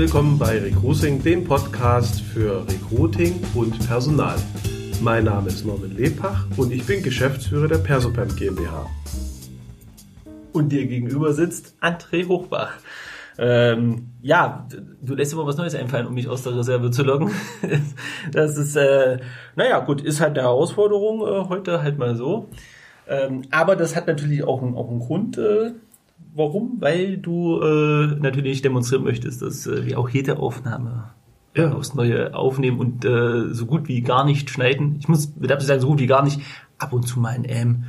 willkommen bei Recruiting, dem Podcast für Recruiting und Personal. Mein Name ist Norman Lepach und ich bin Geschäftsführer der Persopam GmbH. Und dir gegenüber sitzt André Hochbach. Ähm, ja, du lässt immer was Neues einfallen, um mich aus der Reserve zu locken. das ist, äh, naja, gut, ist halt eine Herausforderung äh, heute halt mal so. Ähm, aber das hat natürlich auch, einen, auch einen Grund. Äh, warum? Weil du äh, natürlich demonstrieren möchtest, dass äh, wir auch jede Aufnahme ja. aufs Neue aufnehmen und äh, so gut wie gar nicht schneiden. Ich muss dazu sagen, so gut wie gar nicht. Ab und zu mal ein M,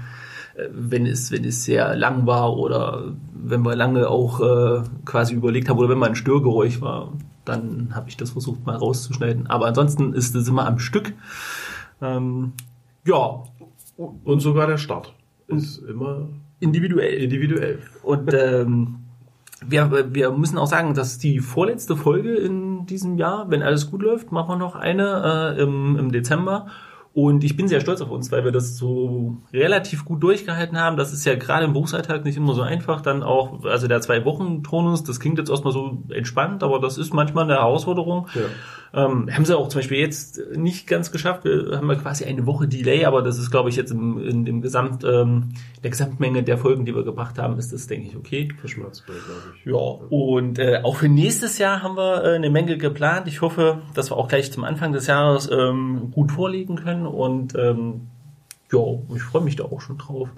äh, wenn es wenn es sehr lang war oder wenn wir lange auch äh, quasi überlegt haben oder wenn mal ein Störgeräusch war, dann habe ich das versucht mal rauszuschneiden. Aber ansonsten ist es immer am Stück. Ähm, ja. Und sogar der Start ist immer individuell. Individuell. Und ähm, wir, wir müssen auch sagen, dass die vorletzte Folge in diesem Jahr, wenn alles gut läuft, machen wir noch eine äh, im, im Dezember. Und ich bin sehr stolz auf uns, weil wir das so relativ gut durchgehalten haben. Das ist ja gerade im Berufsalltag nicht immer so einfach. Dann auch, also der Zwei-Wochen-Tonus, das klingt jetzt erstmal so entspannt, aber das ist manchmal eine Herausforderung. Ja. Ähm, haben sie auch zum Beispiel jetzt nicht ganz geschafft. Wir haben ja quasi eine Woche Delay, aber das ist, glaube ich, jetzt im, in dem Gesamt, ähm, der Gesamtmenge der Folgen, die wir gebracht haben, ist das, denke ich, okay. Verschmerzbar, glaube ich. Ja, und äh, auch für nächstes Jahr haben wir äh, eine Menge geplant. Ich hoffe, dass wir auch gleich zum Anfang des Jahres ähm, gut vorlegen können und ähm, ja, ich freue mich da auch schon drauf.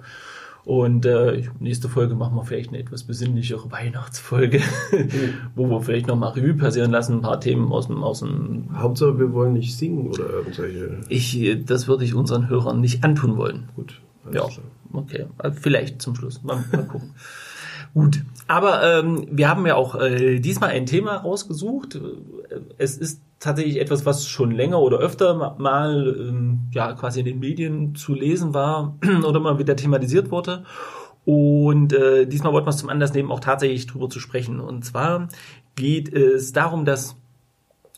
Und äh, nächste Folge machen wir vielleicht eine etwas besinnlichere Weihnachtsfolge, wo wir vielleicht nochmal Revue passieren lassen, ein paar Themen aus dem, aus dem. Hauptsache, wir wollen nicht singen oder irgendwelche. Ich, das würde ich unseren Hörern nicht antun wollen. Gut. Ja, klar. okay. Also vielleicht zum Schluss. Mal, mal gucken. Gut, aber ähm, wir haben ja auch äh, diesmal ein Thema rausgesucht. Es ist tatsächlich etwas, was schon länger oder öfter mal ähm, ja quasi in den Medien zu lesen war oder mal wieder thematisiert wurde. Und äh, diesmal wollten wir es zum Anlass nehmen, auch tatsächlich drüber zu sprechen. Und zwar geht es darum, dass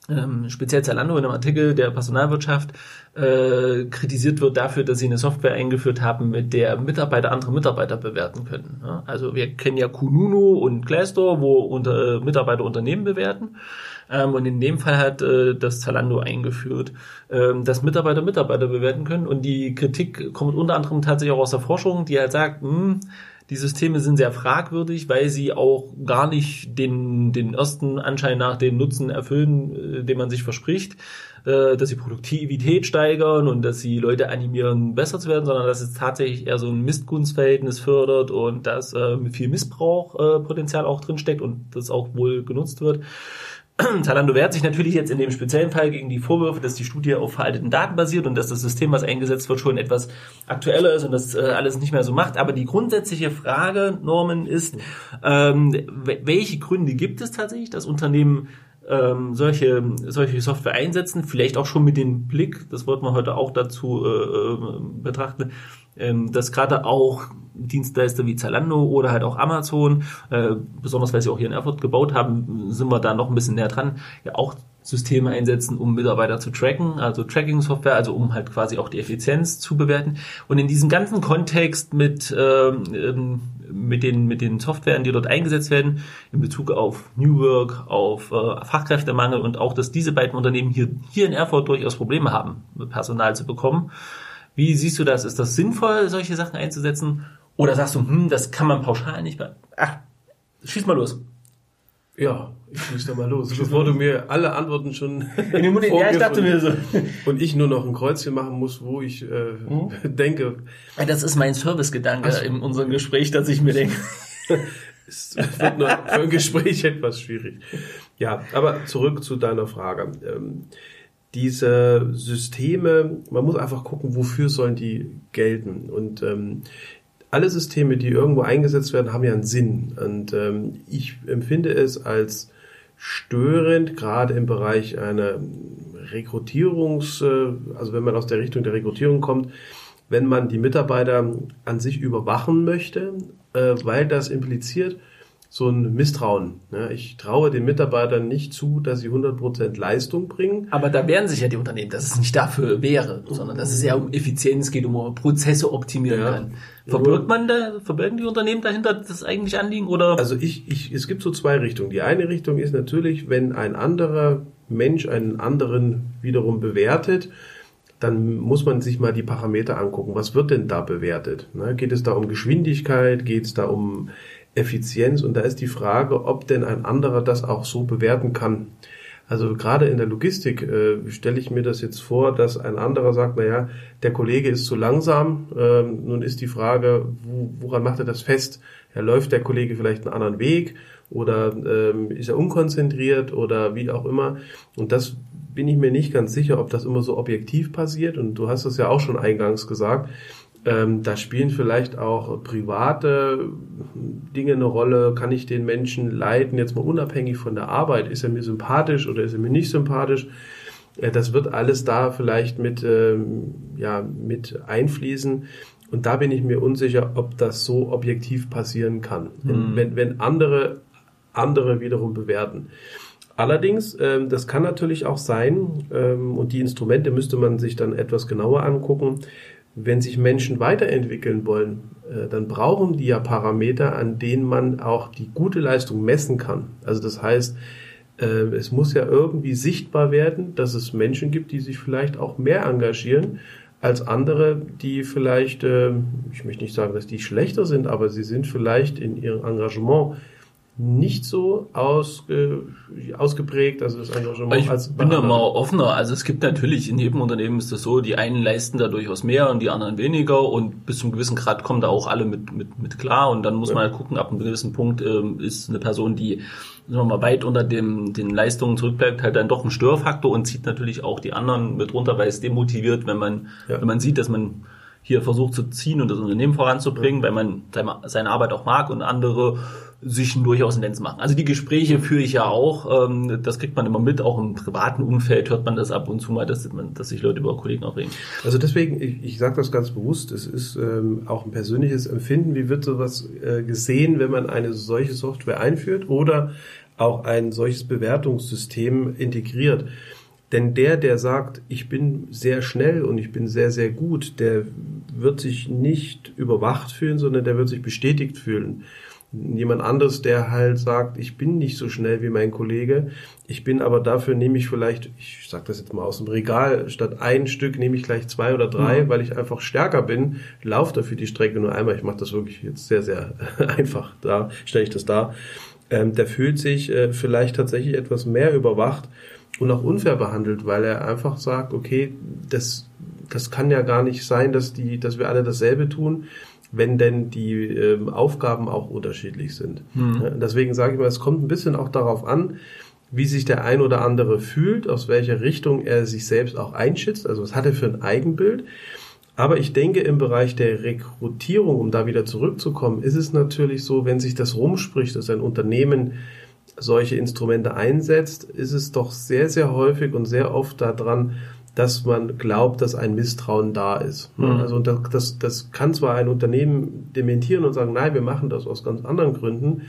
ähm, speziell Zalando in einem Artikel der Personalwirtschaft äh, kritisiert wird dafür, dass sie eine Software eingeführt haben, mit der Mitarbeiter andere Mitarbeiter bewerten können. Ja? Also wir kennen ja Kununu und Glassdoor, wo unter, Mitarbeiter Unternehmen bewerten. Ähm, und in dem Fall hat äh, das Zalando eingeführt, ähm, dass Mitarbeiter Mitarbeiter bewerten können. Und die Kritik kommt unter anderem tatsächlich auch aus der Forschung, die halt sagt, mh, hm, die Systeme sind sehr fragwürdig, weil sie auch gar nicht den, den ersten Anschein nach den Nutzen erfüllen, äh, den man sich verspricht, äh, dass sie Produktivität steigern und dass sie Leute animieren, besser zu werden, sondern dass es tatsächlich eher so ein Missgunstverhältnis fördert und dass äh, viel Missbrauchpotenzial auch drinsteckt und das auch wohl genutzt wird. Zalando wehrt sich natürlich jetzt in dem speziellen Fall gegen die Vorwürfe, dass die Studie auf veralteten Daten basiert und dass das System, was eingesetzt wird, schon etwas aktueller ist und das äh, alles nicht mehr so macht. Aber die grundsätzliche Frage, Norman, ist, ähm, welche Gründe gibt es tatsächlich, dass Unternehmen ähm, solche, solche Software einsetzen, vielleicht auch schon mit dem Blick, das wollten wir heute auch dazu äh, äh betrachten, ähm, dass gerade auch Dienstleister wie Zalando oder halt auch Amazon, äh, besonders weil sie auch hier in Erfurt gebaut haben, sind wir da noch ein bisschen näher dran, ja auch Systeme einsetzen, um Mitarbeiter zu tracken, also Tracking-Software, also um halt quasi auch die Effizienz zu bewerten. Und in diesem ganzen Kontext mit, ähm, ähm mit, den, mit den Softwaren, die dort eingesetzt werden, in Bezug auf New Work, auf äh, Fachkräftemangel und auch, dass diese beiden Unternehmen hier, hier in Erfurt durchaus Probleme haben, Personal zu bekommen, wie siehst du das? Ist das sinnvoll, solche Sachen einzusetzen? Oder sagst du, hm, das kann man pauschal nicht mehr. Ach, schieß mal los. Ja, ich schieß doch mal los, bevor du mir alle Antworten schon in den Mund, Ja, ich dachte mir so. Und ich nur noch ein Kreuzchen machen muss, wo ich äh, hm? denke. Das ist mein Servicegedanke so. in unserem Gespräch, dass ich mir denke. es wird nur für ein Gespräch etwas schwierig. Ja, aber zurück zu deiner Frage. Ähm, diese Systeme, man muss einfach gucken, wofür sollen die gelten. Und ähm, alle Systeme, die irgendwo eingesetzt werden, haben ja einen Sinn. Und ähm, ich empfinde es als störend, gerade im Bereich einer Rekrutierungs, äh, also wenn man aus der Richtung der Rekrutierung kommt, wenn man die Mitarbeiter an sich überwachen möchte, äh, weil das impliziert, so ein Misstrauen. Ja, ich traue den Mitarbeitern nicht zu, dass sie 100% Leistung bringen. Aber da wehren sich ja die Unternehmen, dass es nicht dafür wäre, sondern dass es ja um Effizienz geht, um Prozesse optimieren ja. kann. Verbirgt man da, verbirgen die Unternehmen dahinter das eigentlich Anliegen oder? Also ich, ich, es gibt so zwei Richtungen. Die eine Richtung ist natürlich, wenn ein anderer Mensch einen anderen wiederum bewertet, dann muss man sich mal die Parameter angucken. Was wird denn da bewertet? Ne, geht es da um Geschwindigkeit? Geht es da um Effizienz. Und da ist die Frage, ob denn ein anderer das auch so bewerten kann. Also gerade in der Logistik äh, stelle ich mir das jetzt vor, dass ein anderer sagt, naja, der Kollege ist zu langsam. Ähm, nun ist die Frage, wo, woran macht er das fest? Ja, läuft der Kollege vielleicht einen anderen Weg oder ähm, ist er unkonzentriert oder wie auch immer? Und das bin ich mir nicht ganz sicher, ob das immer so objektiv passiert. Und du hast es ja auch schon eingangs gesagt. Ähm, da spielen vielleicht auch private Dinge eine Rolle. Kann ich den Menschen leiten, jetzt mal unabhängig von der Arbeit? Ist er mir sympathisch oder ist er mir nicht sympathisch? Äh, das wird alles da vielleicht mit, ähm, ja, mit einfließen. Und da bin ich mir unsicher, ob das so objektiv passieren kann. Mhm. Wenn, wenn andere, andere wiederum bewerten. Allerdings, ähm, das kann natürlich auch sein, ähm, und die Instrumente müsste man sich dann etwas genauer angucken, wenn sich Menschen weiterentwickeln wollen, äh, dann brauchen die ja Parameter, an denen man auch die gute Leistung messen kann. Also das heißt, äh, es muss ja irgendwie sichtbar werden, dass es Menschen gibt, die sich vielleicht auch mehr engagieren als andere, die vielleicht, äh, ich möchte nicht sagen, dass die schlechter sind, aber sie sind vielleicht in ihrem Engagement nicht so ausge, ausgeprägt, also das Engagement ich als bin da mal offener. Also es gibt natürlich in jedem Unternehmen ist das so, die einen leisten da durchaus mehr und die anderen weniger und bis zum gewissen Grad kommen da auch alle mit mit, mit klar und dann muss ja. man halt gucken, ab einem gewissen Punkt ähm, ist eine Person, die sagen wir mal weit unter dem den Leistungen zurückbleibt, halt dann doch ein Störfaktor und zieht natürlich auch die anderen mit runter, weil es demotiviert, wenn man ja. wenn man sieht, dass man hier versucht zu ziehen und das Unternehmen voranzubringen, weil man seine Arbeit auch mag und andere sich durchaus ein Lenz machen. Also die Gespräche führe ich ja auch, ähm, das kriegt man immer mit, auch im privaten Umfeld hört man das ab und zu mal, dass, man, dass sich Leute über Kollegen auch reden. Also deswegen, ich, ich sage das ganz bewusst, es ist ähm, auch ein persönliches Empfinden, wie wird sowas äh, gesehen, wenn man eine solche Software einführt oder auch ein solches Bewertungssystem integriert. Denn der, der sagt, ich bin sehr schnell und ich bin sehr, sehr gut, der wird sich nicht überwacht fühlen, sondern der wird sich bestätigt fühlen jemand anderes, der halt sagt, ich bin nicht so schnell wie mein Kollege, ich bin aber dafür nehme ich vielleicht, ich sag das jetzt mal aus dem Regal, statt ein Stück nehme ich gleich zwei oder drei, mhm. weil ich einfach stärker bin, laufe dafür die Strecke nur einmal. Ich mache das wirklich jetzt sehr, sehr einfach da, stelle ich das da. Ähm, der fühlt sich äh, vielleicht tatsächlich etwas mehr überwacht und auch unfair behandelt, weil er einfach sagt, okay, das, das kann ja gar nicht sein, dass die, dass wir alle dasselbe tun wenn denn die ähm, Aufgaben auch unterschiedlich sind. Mhm. Deswegen sage ich mal, es kommt ein bisschen auch darauf an, wie sich der ein oder andere fühlt, aus welcher Richtung er sich selbst auch einschätzt, also was hat er für ein Eigenbild. Aber ich denke, im Bereich der Rekrutierung, um da wieder zurückzukommen, ist es natürlich so, wenn sich das rumspricht, dass ein Unternehmen solche Instrumente einsetzt, ist es doch sehr, sehr häufig und sehr oft daran, dass man glaubt, dass ein Misstrauen da ist. Mhm. Also das, das, das kann zwar ein Unternehmen dementieren und sagen, nein, wir machen das aus ganz anderen Gründen,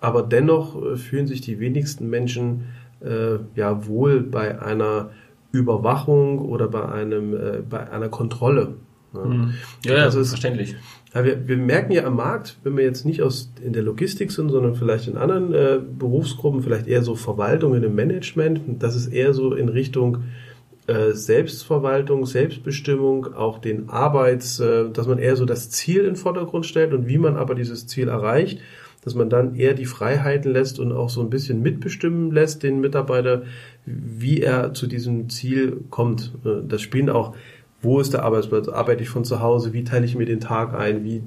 aber dennoch äh, fühlen sich die wenigsten Menschen äh, ja wohl bei einer Überwachung oder bei einem äh, bei einer Kontrolle. Ja, mhm. ja, ja ist, verständlich. Ja, wir, wir merken ja am Markt, wenn wir jetzt nicht aus in der Logistik sind, sondern vielleicht in anderen äh, Berufsgruppen, vielleicht eher so Verwaltung, in dem Management, dass es eher so in Richtung äh, Selbstverwaltung, Selbstbestimmung, auch den Arbeits, äh, dass man eher so das Ziel in den Vordergrund stellt und wie man aber dieses Ziel erreicht, dass man dann eher die Freiheiten lässt und auch so ein bisschen mitbestimmen lässt, den Mitarbeiter, wie er zu diesem Ziel kommt. Äh, das spielen auch, wo ist der Arbeitsplatz? Arbeite ich von zu Hause? Wie teile ich mir den Tag ein? Wie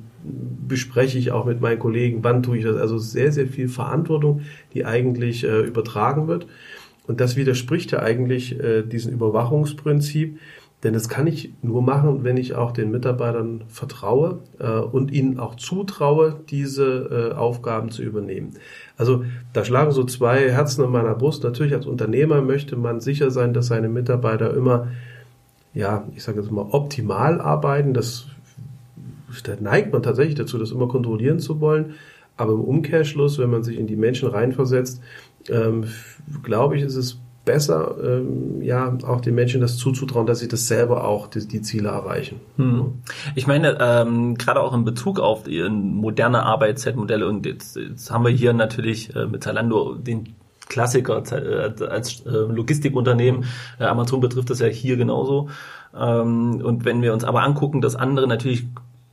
bespreche ich auch mit meinen Kollegen? Wann tue ich das? Also sehr, sehr viel Verantwortung, die eigentlich äh, übertragen wird. Und das widerspricht ja eigentlich äh, diesem Überwachungsprinzip, denn das kann ich nur machen, wenn ich auch den Mitarbeitern vertraue äh, und ihnen auch zutraue, diese äh, Aufgaben zu übernehmen. Also da schlagen so zwei Herzen in meiner Brust. Natürlich als Unternehmer möchte man sicher sein, dass seine Mitarbeiter immer, ja, ich sage jetzt mal, optimal arbeiten. Das, da neigt man tatsächlich dazu, das immer kontrollieren zu wollen. Aber im Umkehrschluss, wenn man sich in die Menschen reinversetzt, ähm, glaube ich, ist es besser, ähm, ja, auch den Menschen das zuzutrauen, dass sie das selber auch die, die Ziele erreichen. Hm. Ich meine, ähm, gerade auch in Bezug auf moderne Arbeitszeitmodelle und jetzt, jetzt haben wir hier natürlich äh, mit Zalando den Klassiker äh, als äh, Logistikunternehmen. Äh, Amazon betrifft das ja hier genauso. Ähm, und wenn wir uns aber angucken, dass andere natürlich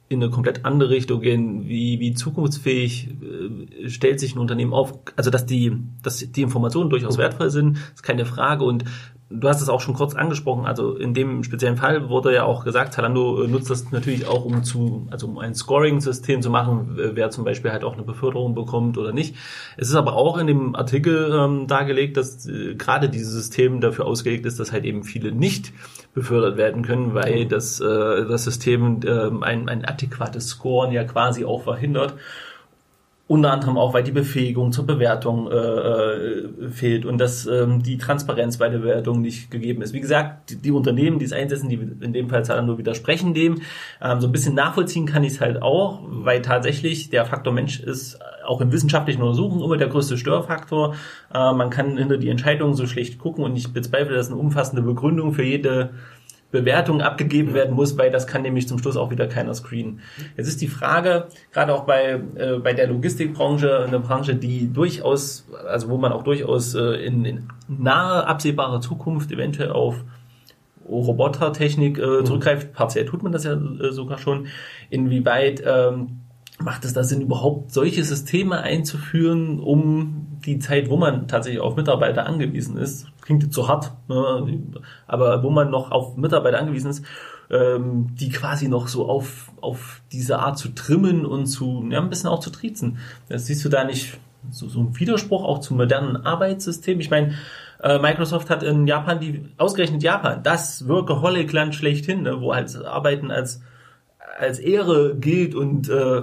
in eine komplett andere Richtung gehen, wie, wie zukunftsfähig äh, stellt sich ein Unternehmen auf. Also dass die, dass die Informationen durchaus wertvoll sind, ist keine Frage. Und du hast es auch schon kurz angesprochen, also in dem speziellen Fall wurde ja auch gesagt, Zalando äh, nutzt das natürlich auch, um zu, also um ein Scoring-System zu machen, wer zum Beispiel halt auch eine Beförderung bekommt oder nicht. Es ist aber auch in dem Artikel ähm, dargelegt, dass äh, gerade dieses System dafür ausgelegt ist, dass halt eben viele nicht befördert werden können, weil das, äh, das System äh, ein, ein adäquates Scoren ja quasi auch verhindert. Unter anderem auch, weil die Befähigung zur Bewertung äh, äh, fehlt und dass ähm, die Transparenz bei der Bewertung nicht gegeben ist. Wie gesagt, die, die Unternehmen, die es einsetzen, die in dem Fall Zalando widersprechen dem. Ähm, so ein bisschen nachvollziehen kann ich es halt auch, weil tatsächlich der Faktor Mensch ist auch in wissenschaftlichen Untersuchungen immer der größte Störfaktor. Äh, man kann hinter die Entscheidungen so schlecht gucken und ich bezweifle, dass eine umfassende Begründung für jede Bewertung abgegeben werden muss, weil das kann nämlich zum Schluss auch wieder keiner screenen. Jetzt ist die Frage, gerade auch bei, äh, bei der Logistikbranche, eine Branche, die durchaus, also wo man auch durchaus äh, in, in nahe absehbarer Zukunft eventuell auf Robotertechnik äh, mhm. zurückgreift, partiell tut man das ja äh, sogar schon, inwieweit ähm, macht es da Sinn, überhaupt solche Systeme einzuführen, um die Zeit, wo man tatsächlich auf Mitarbeiter angewiesen ist, klingt jetzt so hart, ne, aber wo man noch auf Mitarbeiter angewiesen ist, ähm, die quasi noch so auf, auf diese Art zu trimmen und zu, ja, ein bisschen auch zu triezen. Das siehst du da nicht so, so ein Widerspruch auch zum modernen Arbeitssystem? Ich meine, äh, Microsoft hat in Japan die, ausgerechnet Japan, das Workaholic-Land schlechthin, ne, wo halt Arbeiten als, als Ehre gilt und äh,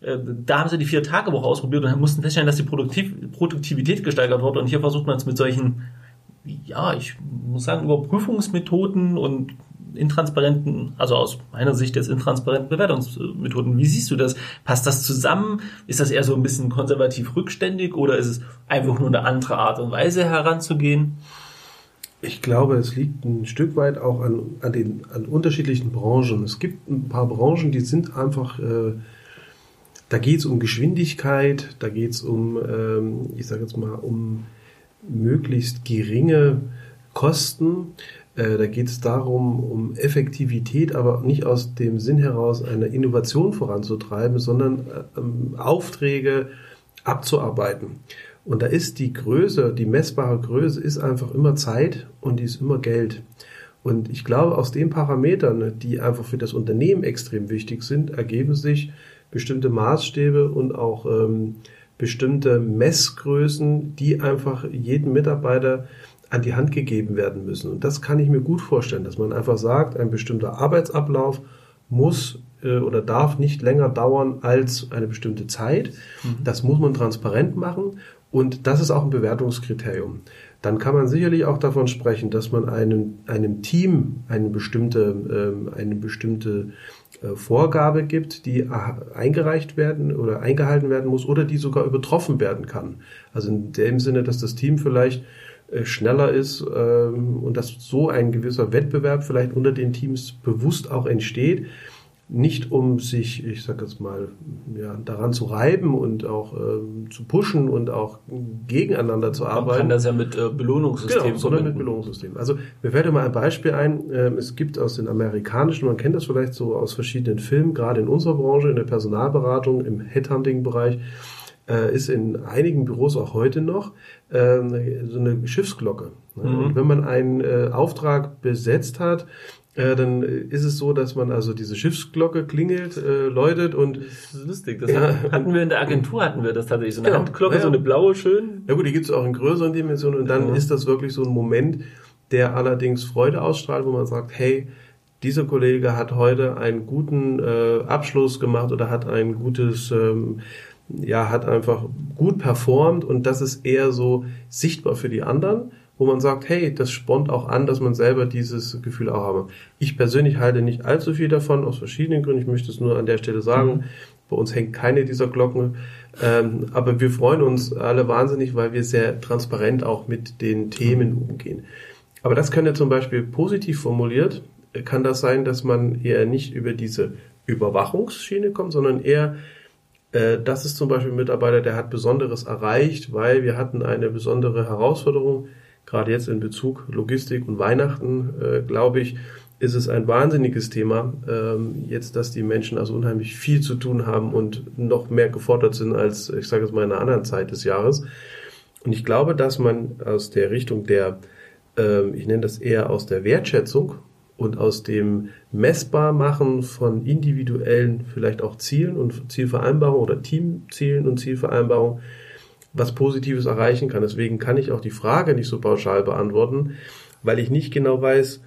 äh, da haben sie die Vier-Tage-Woche ausprobiert und mussten feststellen, dass die Produktiv Produktivität gesteigert wurde. Und hier versucht man es mit solchen, ja, ich muss sagen, Überprüfungsmethoden und intransparenten, also aus meiner Sicht jetzt intransparenten Bewertungsmethoden. Wie siehst du das? Passt das zusammen? Ist das eher so ein bisschen konservativ rückständig oder ist es einfach nur eine andere Art und Weise heranzugehen? Ich glaube, es liegt ein Stück weit auch an, an, den, an unterschiedlichen Branchen. Es gibt ein paar Branchen, die sind einfach äh, da geht es um Geschwindigkeit, da geht es um, ähm, ich sage jetzt mal, um möglichst geringe Kosten. Äh, da geht es darum, um Effektivität, aber nicht aus dem Sinn heraus, eine Innovation voranzutreiben, sondern äh, ähm, Aufträge abzuarbeiten. Und da ist die Größe, die messbare Größe ist einfach immer Zeit und die ist immer Geld. Und ich glaube, aus den Parametern, die einfach für das Unternehmen extrem wichtig sind, ergeben sich bestimmte Maßstäbe und auch ähm, bestimmte Messgrößen, die einfach jedem Mitarbeiter an die Hand gegeben werden müssen. Und das kann ich mir gut vorstellen, dass man einfach sagt, ein bestimmter Arbeitsablauf muss äh, oder darf nicht länger dauern als eine bestimmte Zeit. Mhm. Das muss man transparent machen und das ist auch ein Bewertungskriterium. Dann kann man sicherlich auch davon sprechen, dass man einem, einem Team eine bestimmte, ähm, eine bestimmte äh, Vorgabe gibt, die eingereicht werden oder eingehalten werden muss oder die sogar übertroffen werden kann. Also in dem Sinne, dass das Team vielleicht äh, schneller ist ähm, und dass so ein gewisser Wettbewerb vielleicht unter den Teams bewusst auch entsteht, nicht um sich, ich sage jetzt mal, ja, daran zu reiben und auch ähm, zu pushen und auch gegeneinander zu arbeiten. Man kann das ja mit äh, Belohnungssystemen genau, sondern mit Belohnungssystemen. Also mir fällt mal ein Beispiel ein. Ähm, es gibt aus den amerikanischen, man kennt das vielleicht so aus verschiedenen Filmen, gerade in unserer Branche, in der Personalberatung, im Headhunting-Bereich, äh, ist in einigen Büros auch heute noch äh, so eine Schiffsglocke. Mhm. wenn man einen äh, Auftrag besetzt hat, äh, dann ist es so, dass man also diese Schiffsglocke klingelt, äh, läutet und das ist lustig. Das ja, hatten wir in der Agentur hatten wir das tatsächlich so eine genau, Handglocke, ja, so eine blaue schön. Ja gut, die gibt es auch in größeren Dimensionen und dann ja. ist das wirklich so ein Moment, der allerdings Freude ausstrahlt, wo man sagt, hey, dieser Kollege hat heute einen guten äh, Abschluss gemacht oder hat ein gutes ähm, ja, hat einfach gut performt und das ist eher so sichtbar für die anderen wo man sagt, hey, das spornt auch an, dass man selber dieses Gefühl auch habe. Ich persönlich halte nicht allzu viel davon, aus verschiedenen Gründen. Ich möchte es nur an der Stelle sagen. Mhm. Bei uns hängt keine dieser Glocken. Ähm, aber wir freuen uns alle wahnsinnig, weil wir sehr transparent auch mit den Themen umgehen. Aber das könnte zum Beispiel positiv formuliert, kann das sein, dass man eher nicht über diese Überwachungsschiene kommt, sondern eher, äh, das ist zum Beispiel ein Mitarbeiter, der hat Besonderes erreicht, weil wir hatten eine besondere Herausforderung, gerade jetzt in Bezug Logistik und Weihnachten, äh, glaube ich, ist es ein wahnsinniges Thema, ähm, jetzt, dass die Menschen also unheimlich viel zu tun haben und noch mehr gefordert sind als, ich sage es mal, in einer anderen Zeit des Jahres. Und ich glaube, dass man aus der Richtung der, äh, ich nenne das eher aus der Wertschätzung und aus dem Messbarmachen von individuellen, vielleicht auch Zielen und Zielvereinbarungen oder Teamzielen und Zielvereinbarungen was Positives erreichen kann. Deswegen kann ich auch die Frage nicht so pauschal beantworten, weil ich nicht genau weiß,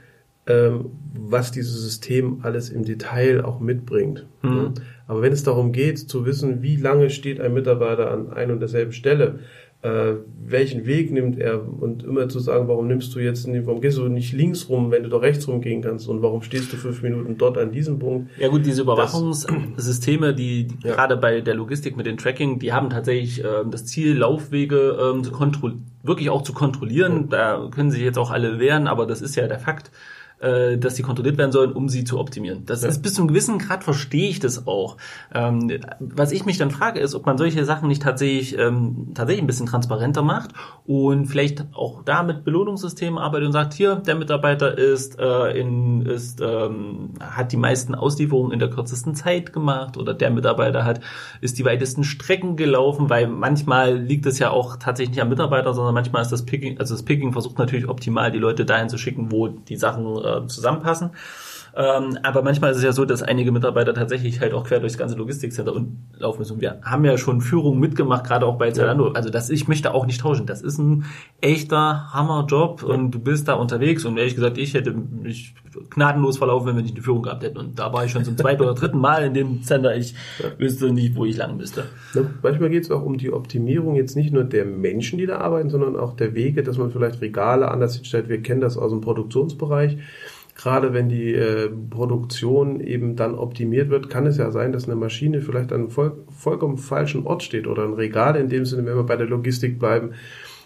ähm, was dieses System alles im Detail auch mitbringt. Mhm. Aber wenn es darum geht, zu wissen, wie lange steht ein Mitarbeiter an ein und derselben Stelle, äh, welchen Weg nimmt er und immer zu sagen, warum nimmst du jetzt, warum gehst du nicht links rum, wenn du doch rechts rumgehen kannst und warum stehst du fünf Minuten dort an diesem Punkt? Ja gut, diese Überwachungssysteme, die, die ja. gerade bei der Logistik mit dem Tracking, die haben tatsächlich äh, das Ziel, Laufwege ähm, zu kontrollieren, wirklich auch zu kontrollieren. Da können sich jetzt auch alle wehren, aber das ist ja der Fakt äh, dass die kontrolliert werden sollen, um sie zu optimieren. Das ja. ist bis zu einem gewissen Grad verstehe ich das auch. Ähm, was ich mich dann frage, ist, ob man solche Sachen nicht tatsächlich ähm, tatsächlich ein bisschen transparenter macht und vielleicht auch da mit Belohnungssystemen arbeitet und sagt, hier der Mitarbeiter ist äh, in ist ähm, hat die meisten Auslieferungen in der kürzesten Zeit gemacht oder der Mitarbeiter hat ist die weitesten Strecken gelaufen, weil manchmal liegt es ja auch tatsächlich nicht am Mitarbeiter, sondern manchmal ist das Picking, also das Picking versucht natürlich optimal die Leute dahin zu schicken, wo die Sachen äh, äh, zusammenpassen. Ähm, aber manchmal ist es ja so, dass einige Mitarbeiter tatsächlich halt auch quer durchs ganze Logistikcenter laufen müssen. Wir haben ja schon Führung mitgemacht, gerade auch bei Zalando. Also das, ich möchte auch nicht tauschen. Das ist ein echter Hammerjob ja. und du bist da unterwegs. Und ehrlich gesagt, ich hätte mich gnadenlos verlaufen, wenn ich eine Führung gehabt hätte. Und da war ich schon zum zweiten oder dritten Mal in dem Center. Ich ja. wüsste nicht, wo ich lang müsste. Ja, manchmal geht es auch um die Optimierung jetzt nicht nur der Menschen, die da arbeiten, sondern auch der Wege, dass man vielleicht Regale anders hinstellt. Wir kennen das aus dem Produktionsbereich gerade wenn die äh, Produktion eben dann optimiert wird, kann es ja sein, dass eine Maschine vielleicht an voll, vollkommen falschen Ort steht oder ein Regal in dem Sinne, wenn wir bei der Logistik bleiben,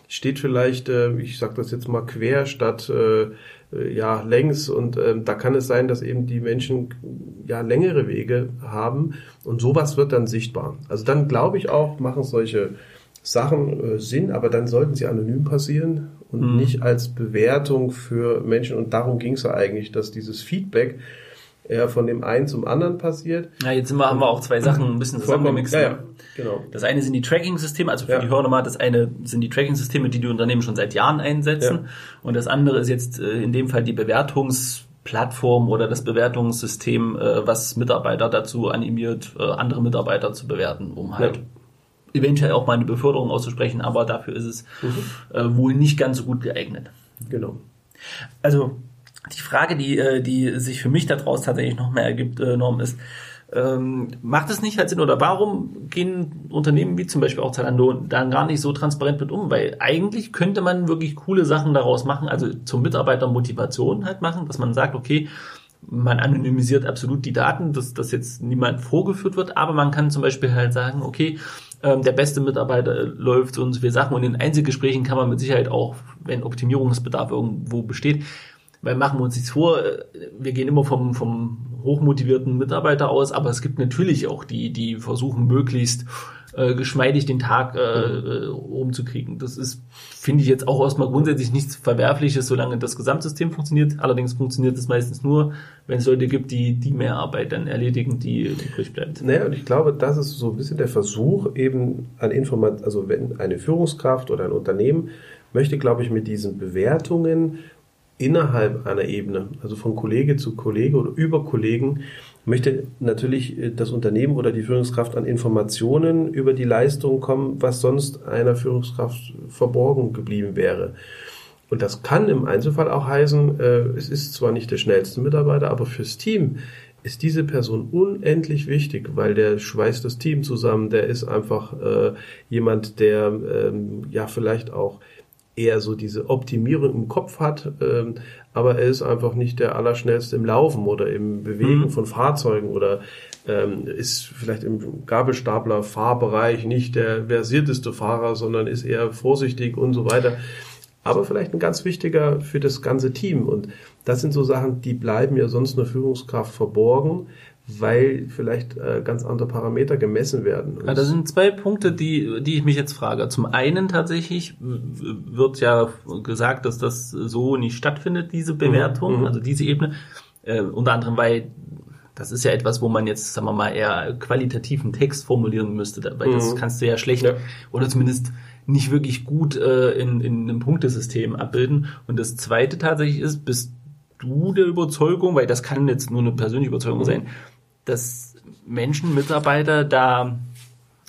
steht vielleicht, äh, ich sage das jetzt mal quer statt äh, äh, ja längs und äh, da kann es sein, dass eben die Menschen ja längere Wege haben und sowas wird dann sichtbar. Also dann glaube ich auch, machen solche Sachen äh, Sinn, aber dann sollten sie anonym passieren und mhm. nicht als Bewertung für Menschen. Und darum ging es ja eigentlich, dass dieses Feedback eher von dem einen zum anderen passiert. Ja, jetzt sind wir, haben wir auch zwei Sachen ein bisschen zusammengemixt. Ja, ja, genau. Das eine sind die Tracking-Systeme, also für ja. die Hörer nochmal, das eine sind die Tracking-Systeme, die die Unternehmen schon seit Jahren einsetzen. Ja. Und das andere ist jetzt äh, in dem Fall die Bewertungsplattform oder das Bewertungssystem, äh, was Mitarbeiter dazu animiert, äh, andere Mitarbeiter zu bewerten, um halt eventuell auch mal eine Beförderung auszusprechen, aber dafür ist es mhm. äh, wohl nicht ganz so gut geeignet. Genau. Also die Frage, die, äh, die sich für mich daraus tatsächlich noch mehr ergibt, äh, Norm, ist, ähm, macht es nicht halt Sinn oder warum gehen Unternehmen wie zum Beispiel auch Zalando dann gar nicht so transparent mit um? Weil eigentlich könnte man wirklich coole Sachen daraus machen, also zur Mitarbeitermotivation halt machen, dass man sagt, okay, man anonymisiert absolut die Daten, dass das jetzt niemand vorgeführt wird, aber man kann zum Beispiel halt sagen, okay, ähm, der beste Mitarbeiter läuft so und so viele Sachen und in Einzelgesprächen kann man mit Sicherheit auch, wenn Optimierungsbedarf irgendwo besteht, weil machen wir uns nichts vor, äh, wir gehen immer vom, vom hochmotivierten Mitarbeiter aus, aber es gibt natürlich auch die, die versuchen möglichst äh, geschmeidig den Tag äh, äh, umzukriegen. Das ist, finde ich jetzt auch erstmal grundsätzlich nichts Verwerfliches, solange das Gesamtsystem funktioniert. Allerdings funktioniert es meistens nur, wenn es Leute gibt, die die mehr Arbeit dann erledigen, die übrig bleibt. Naja, und ich glaube, das ist so ein bisschen der Versuch, eben an Informat, also wenn eine Führungskraft oder ein Unternehmen möchte, glaube ich, mit diesen Bewertungen innerhalb einer Ebene, also von Kollege zu Kollege oder über Kollegen, möchte natürlich äh, das Unternehmen oder die Führungskraft an Informationen über die Leistung kommen, was sonst einer Führungskraft verborgen geblieben wäre. Und das kann im Einzelfall auch heißen, äh, es ist zwar nicht der schnellste Mitarbeiter, aber fürs Team ist diese Person unendlich wichtig, weil der schweißt das Team zusammen, der ist einfach äh, jemand, der ähm, ja vielleicht auch eher so diese Optimierung im Kopf hat, ähm, aber er ist einfach nicht der Allerschnellste im Laufen oder im Bewegen mhm. von Fahrzeugen oder ähm, ist vielleicht im Gabelstapler-Fahrbereich nicht der versierteste Fahrer, sondern ist eher vorsichtig und so weiter. Aber vielleicht ein ganz wichtiger für das ganze Team. Und das sind so Sachen, die bleiben ja sonst einer Führungskraft verborgen weil vielleicht äh, ganz andere Parameter gemessen werden. Ja, das sind zwei Punkte, die, die ich mich jetzt frage. Zum einen tatsächlich wird ja gesagt, dass das so nicht stattfindet, diese Bewertung, mhm. also diese Ebene. Äh, unter anderem, weil das ist ja etwas, wo man jetzt, sagen wir mal, eher qualitativen Text formulieren müsste, weil mhm. das kannst du ja schlecht ja. oder zumindest nicht wirklich gut äh, in, in einem Punktesystem abbilden. Und das zweite tatsächlich ist, bist du der Überzeugung, weil das kann jetzt nur eine persönliche Überzeugung mhm. sein, dass Menschen, Mitarbeiter da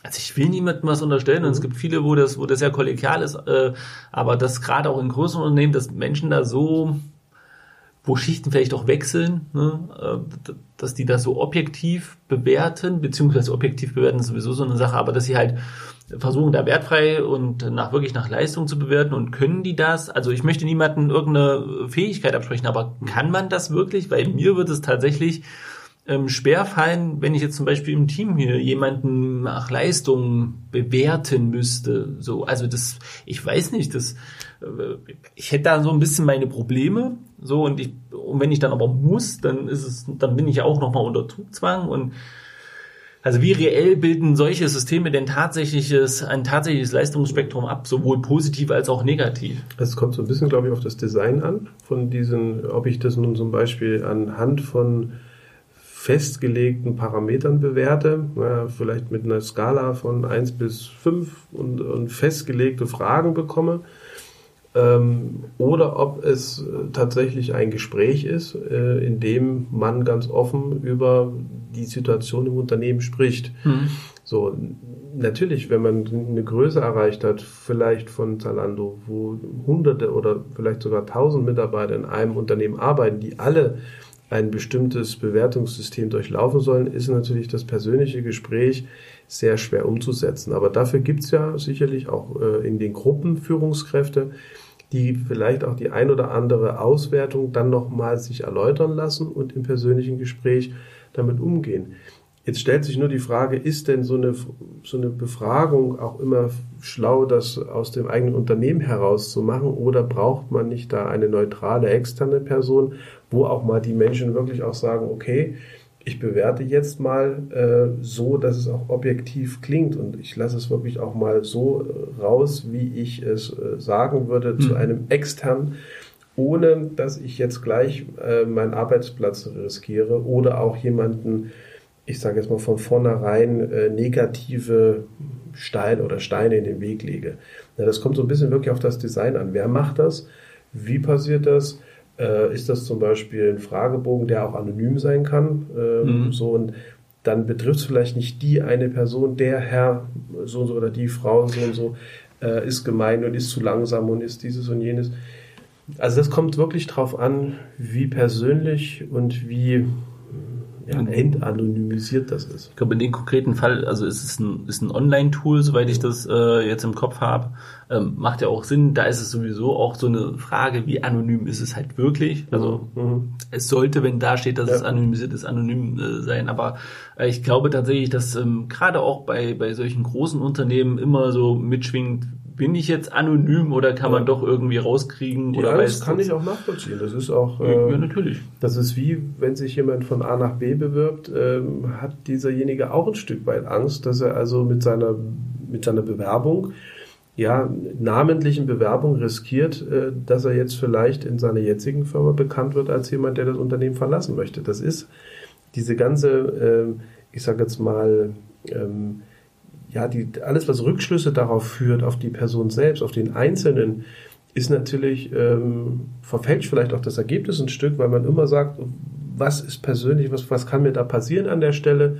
also ich will niemandem was unterstellen mhm. und es mhm. gibt viele, wo das, wo das ja kollegial ist, äh, aber das gerade auch in größeren Unternehmen, dass Menschen da so, wo Schichten vielleicht auch wechseln, ne, äh, dass die das so objektiv bewerten, beziehungsweise objektiv bewerten ist sowieso so eine Sache, aber dass sie halt versuchen da wertfrei und nach wirklich nach Leistung zu bewerten und können die das? Also ich möchte niemanden irgendeine Fähigkeit absprechen, aber kann man das wirklich? Weil mir wird es tatsächlich ähm, schwer fallen, wenn ich jetzt zum Beispiel im Team hier jemanden nach Leistung bewerten müsste. So, also das, ich weiß nicht, das, äh, ich hätte da so ein bisschen meine Probleme. So und ich, und wenn ich dann aber muss, dann ist es, dann bin ich auch nochmal unter Zugzwang und also wie reell bilden solche Systeme denn tatsächliches, ein tatsächliches Leistungsspektrum ab, sowohl positiv als auch negativ? Es kommt so ein bisschen, glaube ich, auf das Design an, von diesen, ob ich das nun zum Beispiel anhand von festgelegten Parametern bewerte, ja, vielleicht mit einer Skala von 1 bis 5 und, und festgelegte Fragen bekomme, ähm, oder ob es äh, tatsächlich ein Gespräch ist, äh, in dem man ganz offen über die Situation im Unternehmen spricht. Mhm. So, natürlich, wenn man eine Größe erreicht hat, vielleicht von Zalando, wo hunderte oder vielleicht sogar tausend Mitarbeiter in einem Unternehmen arbeiten, die alle ein bestimmtes Bewertungssystem durchlaufen sollen, ist natürlich das persönliche Gespräch sehr schwer umzusetzen. Aber dafür gibt es ja sicherlich auch äh, in den Gruppen Führungskräfte, die vielleicht auch die ein oder andere Auswertung dann nochmal sich erläutern lassen und im persönlichen Gespräch damit umgehen. Jetzt stellt sich nur die Frage, ist denn so eine, so eine Befragung auch immer schlau, das aus dem eigenen Unternehmen heraus zu machen oder braucht man nicht da eine neutrale externe Person, wo auch mal die Menschen wirklich auch sagen, okay, ich bewerte jetzt mal äh, so, dass es auch objektiv klingt und ich lasse es wirklich auch mal so äh, raus, wie ich es äh, sagen würde mhm. zu einem externen, ohne dass ich jetzt gleich äh, meinen Arbeitsplatz riskiere oder auch jemanden ich sage jetzt mal von vornherein äh, negative Steine oder Steine in den Weg lege. Ja, das kommt so ein bisschen wirklich auf das Design an. Wer macht das? Wie passiert das? Äh, ist das zum Beispiel ein Fragebogen, der auch anonym sein kann? Äh, mhm. So und dann betrifft es vielleicht nicht die eine Person, der Herr so und so oder die Frau so und so äh, ist gemein und ist zu langsam und ist dieses und jenes. Also das kommt wirklich drauf an, wie persönlich und wie ja, entanonymisiert das ist. Ich glaube, in dem konkreten Fall, also ist es ein, ist ein Online-Tool, soweit ich das äh, jetzt im Kopf habe, ähm, macht ja auch Sinn. Da ist es sowieso auch so eine Frage, wie anonym ist es halt wirklich? Also mhm. es sollte, wenn da steht, dass ja. es anonymisiert ist, anonym äh, sein. Aber äh, ich glaube tatsächlich, dass ähm, gerade auch bei, bei solchen großen Unternehmen immer so mitschwingt, bin ich jetzt anonym oder kann man doch irgendwie rauskriegen? Ja, oder das kann ich auch nachvollziehen. Das ist auch. Äh, ja, natürlich. Das ist wie, wenn sich jemand von A nach B bewirbt, ähm, hat dieserjenige auch ein Stück weit Angst, dass er also mit seiner, mit seiner Bewerbung, ja, namentlichen Bewerbung riskiert, äh, dass er jetzt vielleicht in seiner jetzigen Firma bekannt wird als jemand, der das Unternehmen verlassen möchte. Das ist diese ganze, äh, ich sage jetzt mal, ähm, ja, die, alles, was Rückschlüsse darauf führt, auf die Person selbst, auf den Einzelnen, ist natürlich, ähm, verfälscht vielleicht auch das Ergebnis ein Stück, weil man immer sagt, was ist persönlich, was, was kann mir da passieren an der Stelle?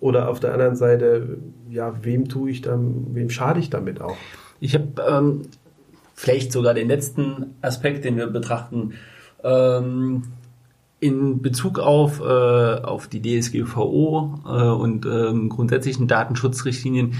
Oder auf der anderen Seite, ja, wem tue ich dann, wem schade ich damit auch? Ich habe ähm, vielleicht sogar den letzten Aspekt, den wir betrachten. Ähm, in Bezug auf, äh, auf die DSGVO äh, und ähm, grundsätzlichen Datenschutzrichtlinien,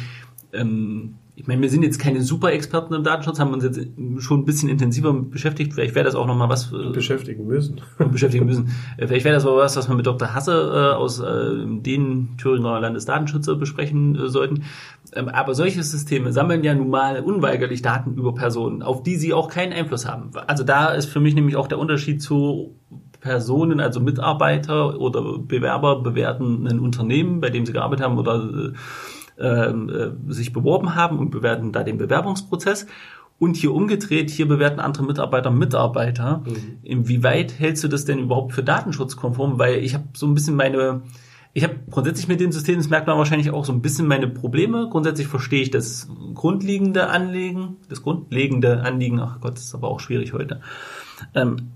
ähm, ich meine, wir sind jetzt keine Super-Experten im Datenschutz, haben uns jetzt schon ein bisschen intensiver beschäftigt. Vielleicht wäre das auch nochmal was. Äh, beschäftigen müssen. beschäftigen müssen. Äh, vielleicht wäre das aber was, was wir mit Dr. Hasse äh, aus äh, den Thüringer Landesdatenschützer besprechen äh, sollten. Ähm, aber solche Systeme sammeln ja nun mal unweigerlich Daten über Personen, auf die sie auch keinen Einfluss haben. Also da ist für mich nämlich auch der Unterschied zu Personen, also Mitarbeiter oder Bewerber bewerten ein Unternehmen, bei dem sie gearbeitet haben oder äh, äh, sich beworben haben und bewerten da den Bewerbungsprozess. Und hier umgedreht, hier bewerten andere Mitarbeiter Mitarbeiter. Mhm. Inwieweit hältst du das denn überhaupt für datenschutzkonform? Weil ich habe so ein bisschen meine, ich habe grundsätzlich mit dem System, das merkt man wahrscheinlich auch so ein bisschen meine Probleme. Grundsätzlich verstehe ich das grundlegende Anliegen, das grundlegende Anliegen, ach Gott, das ist aber auch schwierig heute. Ähm,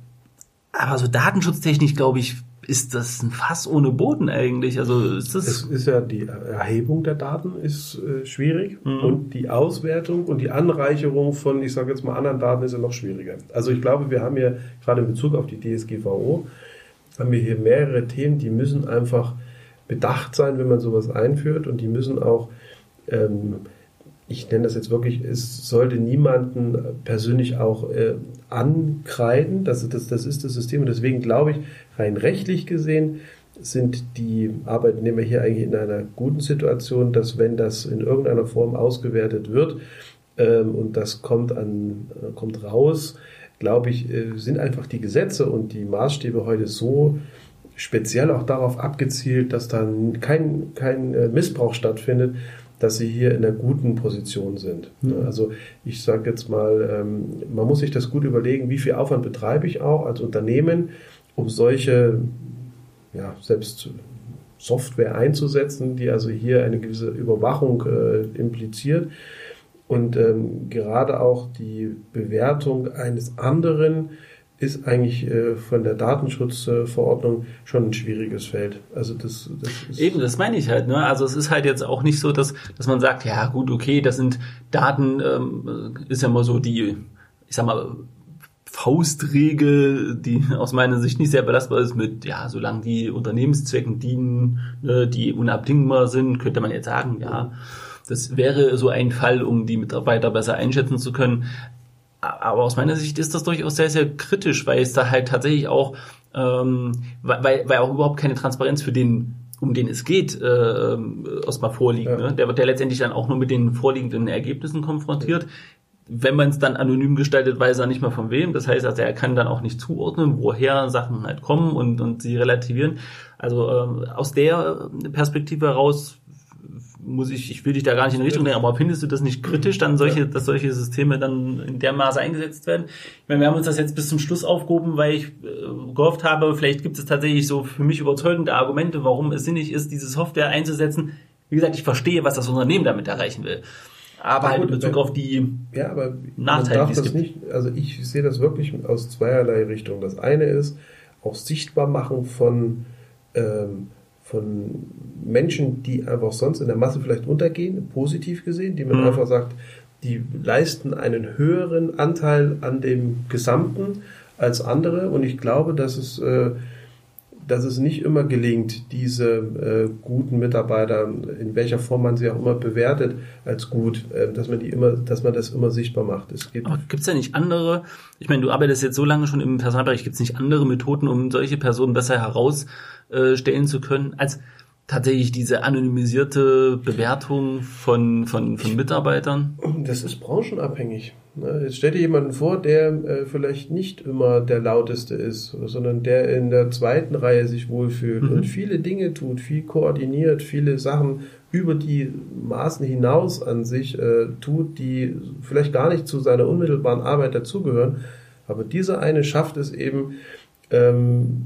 aber so datenschutztechnisch, glaube ich, ist das ein Fass ohne Boden eigentlich? Also ist das es ist ja die Erhebung der Daten ist äh, schwierig mhm. und die Auswertung und die Anreicherung von, ich sage jetzt mal, anderen Daten ist ja noch schwieriger. Also ich glaube, wir haben hier gerade in Bezug auf die DSGVO haben wir hier mehrere Themen, die müssen einfach bedacht sein, wenn man sowas einführt und die müssen auch ähm, ich nenne das jetzt wirklich, es sollte niemanden persönlich auch äh, ankreiden. Das, das, das ist das System. Und deswegen glaube ich, rein rechtlich gesehen, sind die Arbeitnehmer hier eigentlich in einer guten Situation, dass wenn das in irgendeiner Form ausgewertet wird ähm, und das kommt, an, äh, kommt raus, glaube ich, äh, sind einfach die Gesetze und die Maßstäbe heute so speziell auch darauf abgezielt, dass dann kein, kein äh, Missbrauch stattfindet, dass sie hier in einer guten Position sind. Mhm. Also ich sage jetzt mal, ähm, man muss sich das gut überlegen, wie viel Aufwand betreibe ich auch als Unternehmen, um solche, ja, selbst Software einzusetzen, die also hier eine gewisse Überwachung äh, impliziert. Und ähm, gerade auch die Bewertung eines anderen ist eigentlich äh, von der Datenschutzverordnung schon ein schwieriges Feld. Also das, das eben, das meine ich halt. Ne? Also es ist halt jetzt auch nicht so, dass dass man sagt, ja gut, okay, das sind Daten, ähm, ist ja mal so die, ich sag mal Faustregel, die aus meiner Sicht nicht sehr belastbar ist, mit, ja, solange die Unternehmenszwecken dienen, ne, die unabdingbar sind, könnte man jetzt sagen, ja, das wäre so ein Fall, um die Mitarbeiter besser einschätzen zu können. Aber aus meiner Sicht ist das durchaus sehr, sehr kritisch, weil es da halt tatsächlich auch, ähm, weil, weil auch überhaupt keine Transparenz für den um den es geht, äh, erstmal vorliegt. Ja. Ne? Der wird ja letztendlich dann auch nur mit den vorliegenden Ergebnissen konfrontiert. Ja wenn man es dann anonym gestaltet, weiß er nicht mehr von wem. Das heißt, also er kann dann auch nicht zuordnen, woher Sachen halt kommen und, und sie relativieren. Also ähm, aus der Perspektive heraus muss ich, ich will dich da gar nicht in die Richtung nehmen, aber findest du das nicht kritisch, dann solche, dass solche Systeme dann in der Maße eingesetzt werden? Ich meine, wir haben uns das jetzt bis zum Schluss aufgehoben, weil ich äh, gehofft habe, vielleicht gibt es tatsächlich so für mich überzeugende Argumente, warum es sinnig ist, diese Software einzusetzen. Wie gesagt, ich verstehe, was das Unternehmen damit erreichen will aber halt in Bezug auf die ja, aber Nachteile, die es gibt. Nicht, also ich sehe das wirklich aus zweierlei Richtungen. Das eine ist auch sichtbar machen von, ähm, von Menschen, die einfach sonst in der Masse vielleicht untergehen, positiv gesehen, die man mhm. einfach sagt, die leisten einen höheren Anteil an dem Gesamten als andere. Und ich glaube, dass es äh, dass es nicht immer gelingt, diese äh, guten Mitarbeiter, in welcher Form man sie auch immer bewertet, als gut, äh, dass man die immer, dass man das immer sichtbar macht. Es gibt Aber gibt's ja nicht andere, ich meine, du arbeitest jetzt so lange schon im Personalbereich, gibt es nicht andere Methoden, um solche Personen besser herausstellen zu können, als tatsächlich diese anonymisierte Bewertung von, von, von Mitarbeitern? Das ist branchenabhängig. Ne, jetzt stell dir jemanden vor, der äh, vielleicht nicht immer der lauteste ist, sondern der in der zweiten Reihe sich wohlfühlt mhm. und viele Dinge tut, viel koordiniert, viele Sachen über die Maßen hinaus an sich äh, tut, die vielleicht gar nicht zu seiner unmittelbaren Arbeit dazugehören. Aber dieser eine schafft es eben, ähm,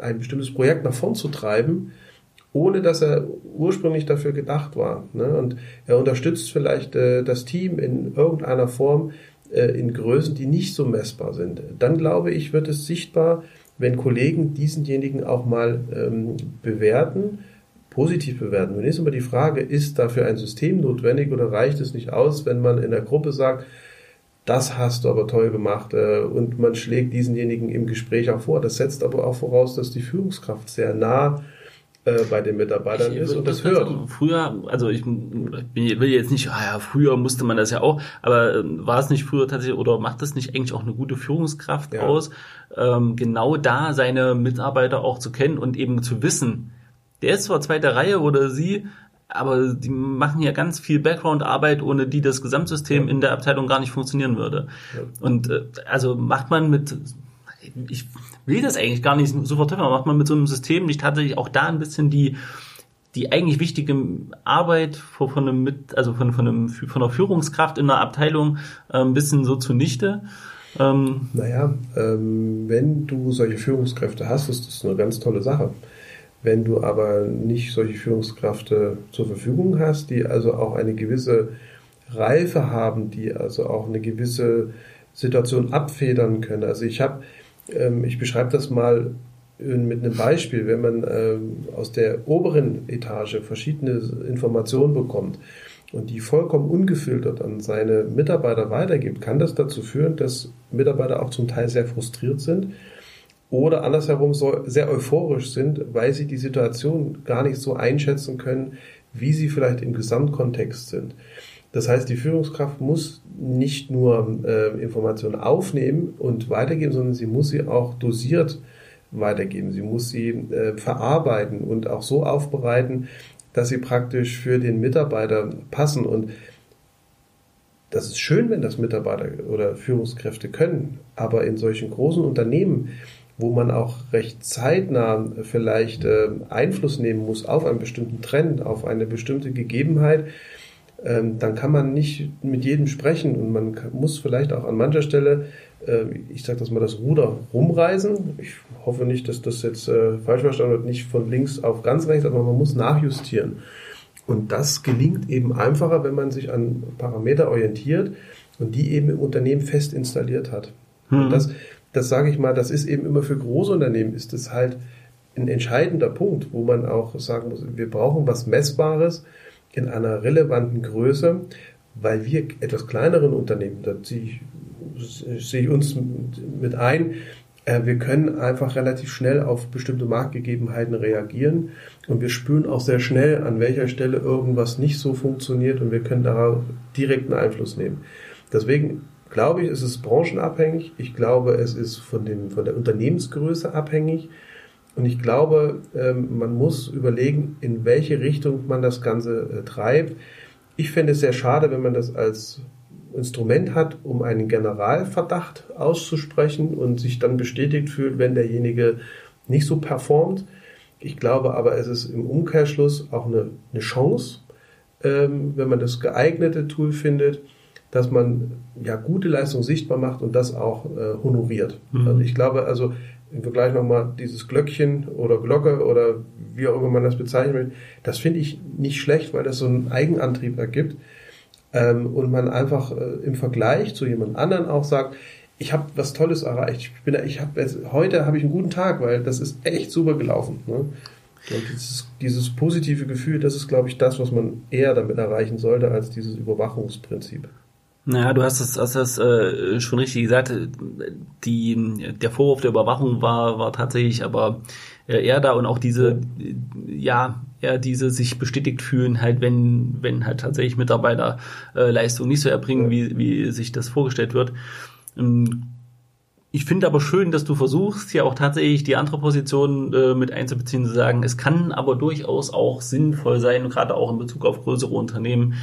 ein bestimmtes Projekt nach vorn zu treiben, ohne dass er ursprünglich dafür gedacht war. Ne? Und er unterstützt vielleicht äh, das Team in irgendeiner Form äh, in Größen, die nicht so messbar sind. Dann glaube ich, wird es sichtbar, wenn Kollegen diesenjenigen auch mal ähm, bewerten, positiv bewerten. Nun ist immer die Frage, ist dafür ein System notwendig oder reicht es nicht aus, wenn man in der Gruppe sagt, das hast du aber toll gemacht äh, und man schlägt diesenjenigen im Gespräch auch vor. Das setzt aber auch voraus, dass die Führungskraft sehr nah äh, bei den Mitarbeitern Ich ist und würde das hört. Früher, also ich will jetzt nicht, ah ja, früher musste man das ja auch, aber äh, war es nicht früher tatsächlich oder macht das nicht eigentlich auch eine gute Führungskraft Ja. aus, ähm, genau da seine Mitarbeiter auch zu kennen und eben zu wissen, der ist zwar zweite Reihe oder sie, aber die machen ja ganz viel Background-Arbeit, ohne die das Gesamtsystem in der Abteilung gar nicht funktionieren würde. Und äh, also macht man mit, ich will das eigentlich gar nicht so vertiefen, aber macht man mit so einem System nicht tatsächlich auch da ein bisschen die die eigentlich wichtige Arbeit von, von einem mit, also von, von, einem, von einer Führungskraft in einer Abteilung äh, ein bisschen so zunichte. Ähm, Naja, ähm, wenn du solche Führungskräfte hast, ist das eine ganz tolle Sache. Wenn du aber nicht solche Führungskräfte zur Verfügung hast, die also auch eine gewisse Reife haben, die also auch eine gewisse Situation abfedern können. Also ich habe, ähm, ich beschreibe das mal in- mit einem Beispiel, wenn man ähm, aus der oberen Etage verschiedene Informationen bekommt und die vollkommen ungefiltert an seine Mitarbeiter weitergibt, kann das dazu führen, dass Mitarbeiter auch zum Teil sehr frustriert sind oder andersherum so sehr euphorisch sind, weil sie die Situation gar nicht so einschätzen können, wie sie vielleicht im Gesamtkontext sind. Das heißt, die Führungskraft muss nicht nur äh, Informationen aufnehmen und weitergeben, sondern sie muss sie auch dosiert weitergeben. Sie muss sie äh, verarbeiten und auch so aufbereiten, dass sie praktisch für den Mitarbeiter passen. Und das ist schön, wenn das Mitarbeiter oder Führungskräfte können, aber in solchen großen Unternehmen, wo man auch recht zeitnah vielleicht äh, Einfluss nehmen muss auf einen bestimmten Trend, auf eine bestimmte Gegebenheit, ähm, dann kann man nicht mit jedem sprechen und man kann, muss vielleicht auch an mancher Stelle, äh, ich sage das mal, das Ruder rumreißen. Ich hoffe nicht, dass das jetzt äh, falsch verstanden wird, nicht von links auf ganz rechts, aber man muss nachjustieren. Und das gelingt eben einfacher, wenn man sich an Parameter orientiert und die eben im Unternehmen fest installiert hat. Und das, das sage ich mal, das ist eben immer für große Unternehmen, ist das halt ein entscheidender Punkt, wo man auch sagen muss, wir brauchen was Messbares in einer relevanten Größe, weil wir etwas kleineren Unternehmen, da ziehe ich, sehe ich uns mit ein, äh, wir können einfach relativ schnell auf bestimmte Marktgegebenheiten reagieren und wir spüren auch sehr schnell, an welcher Stelle irgendwas nicht so funktioniert und wir können darauf direkten Einfluss nehmen. Deswegen glaube ich, es ist branchenabhängig. Ich glaube, es ist von, dem, von der Unternehmensgröße abhängig. Und ich glaube, ähm, man muss überlegen, in welche Richtung man das Ganze äh, treibt. Ich fände es sehr schade, wenn man das als Instrument hat, um einen Generalverdacht auszusprechen und sich dann bestätigt fühlt, wenn derjenige nicht so performt. Ich glaube aber, es ist im Umkehrschluss auch eine, eine Chance, ähm, wenn man das geeignete Tool findet, dass man ja gute Leistung sichtbar macht und das auch äh, honoriert. Mhm. Also ich glaube, also im Vergleich nochmal dieses Glöckchen oder Glocke oder wie auch immer man das bezeichnen will, das finde ich nicht schlecht, weil das so einen Eigenantrieb ergibt ähm, und man einfach äh, im Vergleich zu jemand anderen auch sagt, ich habe was Tolles erreicht. Ich bin, ich habe heute habe ich einen guten Tag, weil das ist echt super gelaufen. Ne? Dieses, dieses positive Gefühl, das ist, glaube ich, das, was man eher damit erreichen sollte, als dieses Überwachungsprinzip. Naja, du hast das, hast das äh, schon richtig gesagt. Die, der Vorwurf der Überwachung war, war tatsächlich aber äh, eher da und auch diese, äh, ja, eher diese sich bestätigt fühlen, halt, wenn, wenn halt tatsächlich Mitarbeiter äh, Leistung nicht so erbringen, wie, wie sich das vorgestellt wird. Ähm, ich finde aber schön, dass du versuchst, hier auch tatsächlich die andere Position äh, mit einzubeziehen, zu sagen, es kann aber durchaus auch sinnvoll sein, gerade auch in Bezug auf größere Unternehmen.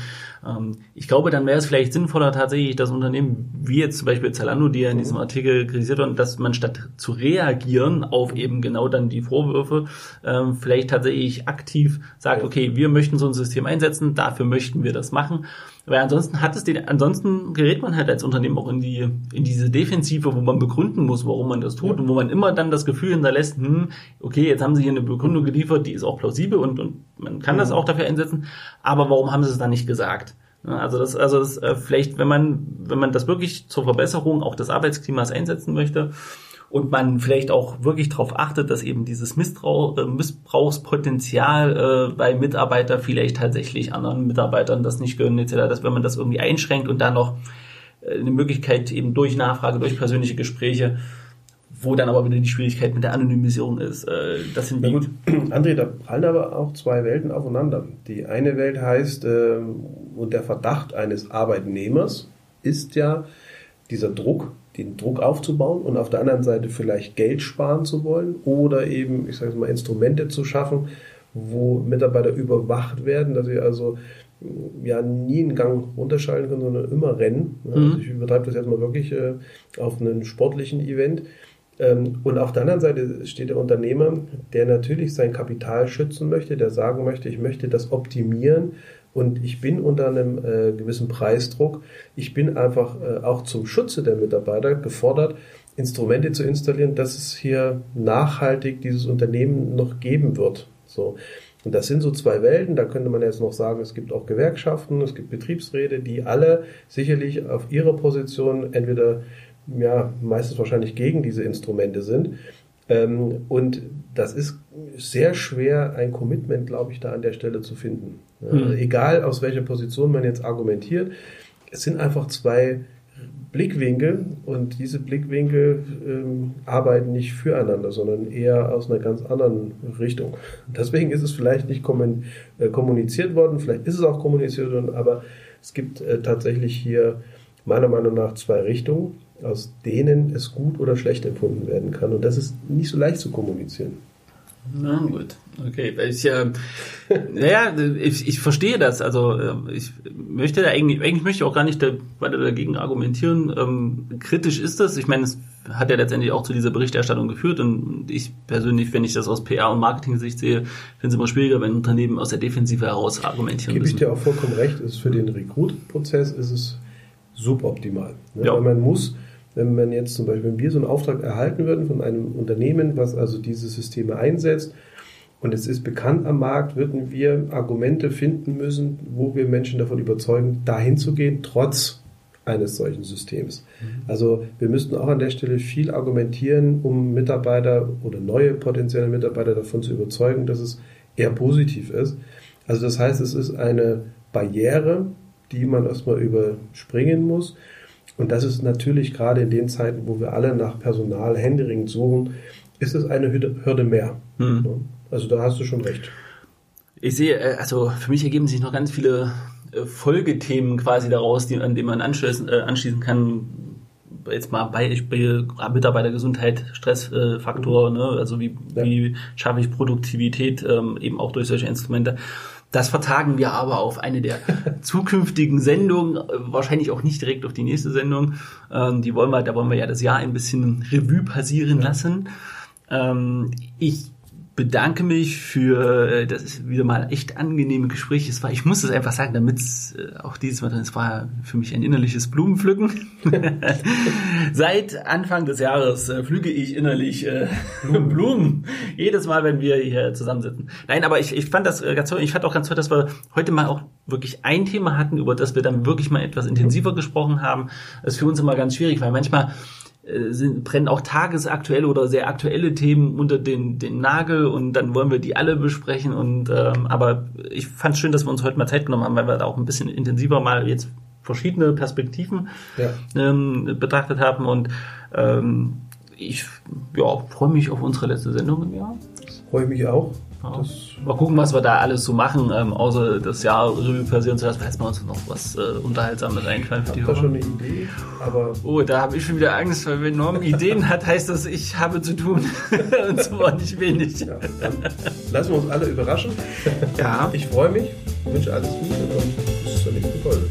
Ähm, ich glaube, dann wäre es vielleicht sinnvoller tatsächlich, das Unternehmen, wie jetzt zum Beispiel Zalando, die ja in diesem Artikel kritisiert werden, dass man statt zu reagieren auf eben genau dann die Vorwürfe, ähm, vielleicht tatsächlich aktiv sagt, okay, wir möchten so ein System einsetzen, dafür möchten wir das machen. Weil ansonsten hat es den, ansonsten gerät man halt als Unternehmen auch in die, in diese Defensive, wo man begründen muss, warum man das tut Ja. und wo man immer dann das Gefühl hinterlässt, hm, okay, jetzt haben sie hier eine Begründung geliefert, die ist auch plausibel und, und man kann das Ja. auch dafür einsetzen, aber warum haben sie es dann nicht gesagt? Ja, Also das, also das, äh, vielleicht, wenn man, wenn man das wirklich zur Verbesserung auch des Arbeitsklimas einsetzen möchte und man vielleicht auch wirklich darauf achtet, dass eben dieses Misstrau äh, Missbrauchspotenzial äh, bei Mitarbeiter vielleicht tatsächlich anderen Mitarbeitern das nicht gönnen etc., dass wenn man das irgendwie einschränkt und dann noch äh, eine Möglichkeit eben durch Nachfrage, durch persönliche Gespräche wo dann aber wieder die Schwierigkeit mit der Anonymisierung ist. Äh, das sind Na gut, André, da prallen aber auch zwei Welten aufeinander. Die eine Welt heißt, äh, und der Verdacht eines Arbeitnehmers ist ja dieser Druck, den Druck aufzubauen und auf der anderen Seite vielleicht Geld sparen zu wollen oder eben, ich sage mal, Instrumente zu schaffen, wo Mitarbeiter überwacht werden, dass sie also ja nie einen Gang runterschalten können, sondern immer rennen. Also mhm. ich übertreibe das jetzt mal wirklich äh, auf einen sportlichen Event. Ähm, und auf der anderen Seite steht der Unternehmer, der natürlich sein Kapital schützen möchte, der sagen möchte, ich möchte das optimieren und ich bin unter einem äh, gewissen Preisdruck. Ich bin einfach äh, auch zum Schutze der Mitarbeiter gefordert, Instrumente zu installieren, dass es hier nachhaltig dieses Unternehmen noch geben wird. So. Und das sind so zwei Welten. Da könnte man jetzt noch sagen, es gibt auch Gewerkschaften, es gibt Betriebsräte, die alle sicherlich auf ihrer Position entweder, ja, meistens wahrscheinlich gegen diese Instrumente sind. Ähm, und das ist sehr schwer, ein Commitment, glaube ich, da an der Stelle zu finden. Mhm. Egal aus welcher Position man jetzt argumentiert, es sind einfach zwei Blickwinkel und diese Blickwinkel ähm, arbeiten nicht füreinander, sondern eher aus einer ganz anderen Richtung. Deswegen ist es vielleicht nicht äh, kommuniziert worden, vielleicht ist es auch kommuniziert worden, aber es gibt äh, tatsächlich hier meiner Meinung nach zwei Richtungen, aus denen es gut oder schlecht empfunden werden kann. Und das ist nicht so leicht zu kommunizieren. Na gut, okay. Ich, äh, naja, ich, ich verstehe das. Also äh, ich möchte da eigentlich, eigentlich möchte ich auch gar nicht da, weiter dagegen argumentieren. Ähm, kritisch ist das. Ich meine, es hat ja letztendlich auch zu dieser Berichterstattung geführt und ich persönlich, wenn ich das aus PR und Marketing-Sicht sehe, finde es immer schwieriger, wenn Unternehmen aus der Defensive heraus argumentieren Gebe müssen. Gebe ich dir auch vollkommen recht. Ist für den Recruit-Prozess ist es suboptimal. Ne? Ja. Weil man muss wenn man jetzt zum Beispiel, wenn wir so einen Auftrag erhalten würden von einem Unternehmen, was also diese Systeme einsetzt, und es ist bekannt am Markt, würden wir Argumente finden müssen, wo wir Menschen davon überzeugen, dahin zu gehen, trotz eines solchen Systems. Mhm. Also wir müssten auch an der Stelle viel argumentieren, um Mitarbeiter oder neue potenzielle Mitarbeiter davon zu überzeugen, dass es eher positiv ist. Also das heißt, es ist eine Barriere, die man erstmal überspringen muss. Und das ist natürlich gerade in den Zeiten, wo wir alle nach Personal händeringend suchen, ist es eine Hürde mehr. Mhm. Also da hast du schon recht. Ich sehe, äh, also für mich ergeben sich noch ganz viele äh, Folgethemen quasi daraus, die, an denen man anschließen, äh, anschließen kann. Jetzt mal Beispiel Mitarbeitergesundheit, Stressfaktor, ne? also wie, ja. wie schaffe ich Produktivität ähm, eben auch durch solche Instrumente. Das vertagen wir aber auf eine der zukünftigen Sendungen, äh, wahrscheinlich auch nicht direkt auf die nächste Sendung. Ähm, die wollen wir, da wollen wir ja das Jahr ein bisschen Revue passieren lassen. Ähm, ich bedanke mich für äh, das wieder mal echt angenehme Gespräch. Es war, ich muss es einfach sagen, damit es äh, auch dieses Mal, es war für mich ein innerliches Blumenpflücken. Seit Anfang des Jahres äh, pflüge ich innerlich äh, Blumen. Jedes Mal, wenn wir hier zusammensitzen. Nein, aber ich, ich fand das äh, ganz toll. Ich fand auch ganz toll, dass wir heute mal auch wirklich ein Thema hatten, über das wir dann wirklich mal etwas intensiver gesprochen haben. Das ist für uns immer ganz schwierig, weil manchmal sind, brennen auch tagesaktuelle oder sehr aktuelle Themen unter den, den Nagel und dann wollen wir die alle besprechen. Und ähm, aber ich fand es schön, dass wir uns heute mal Zeit genommen haben, weil wir da auch ein bisschen intensiver mal jetzt verschiedene Perspektiven ja. ähm, betrachtet haben. Und ähm, ich ja, freue mich auf unsere letzte Sendung im Jahr. Freue mich auch. Ja. Mal gucken, was wir da alles so machen, ähm, außer das Jahr Revue passieren zu lassen. Vielleicht mal uns noch was äh, Unterhaltsames einfallen für die Hörer. schon eine Idee, aber... Oh, da habe ich schon wieder Angst, weil wenn Norm Ideen hat, heißt das, ich habe zu tun. und zwar nicht wenig. Ja, lassen wir uns alle überraschen. Ja. Ich freue mich, wünsche alles Gute und bis zur nächsten Folge.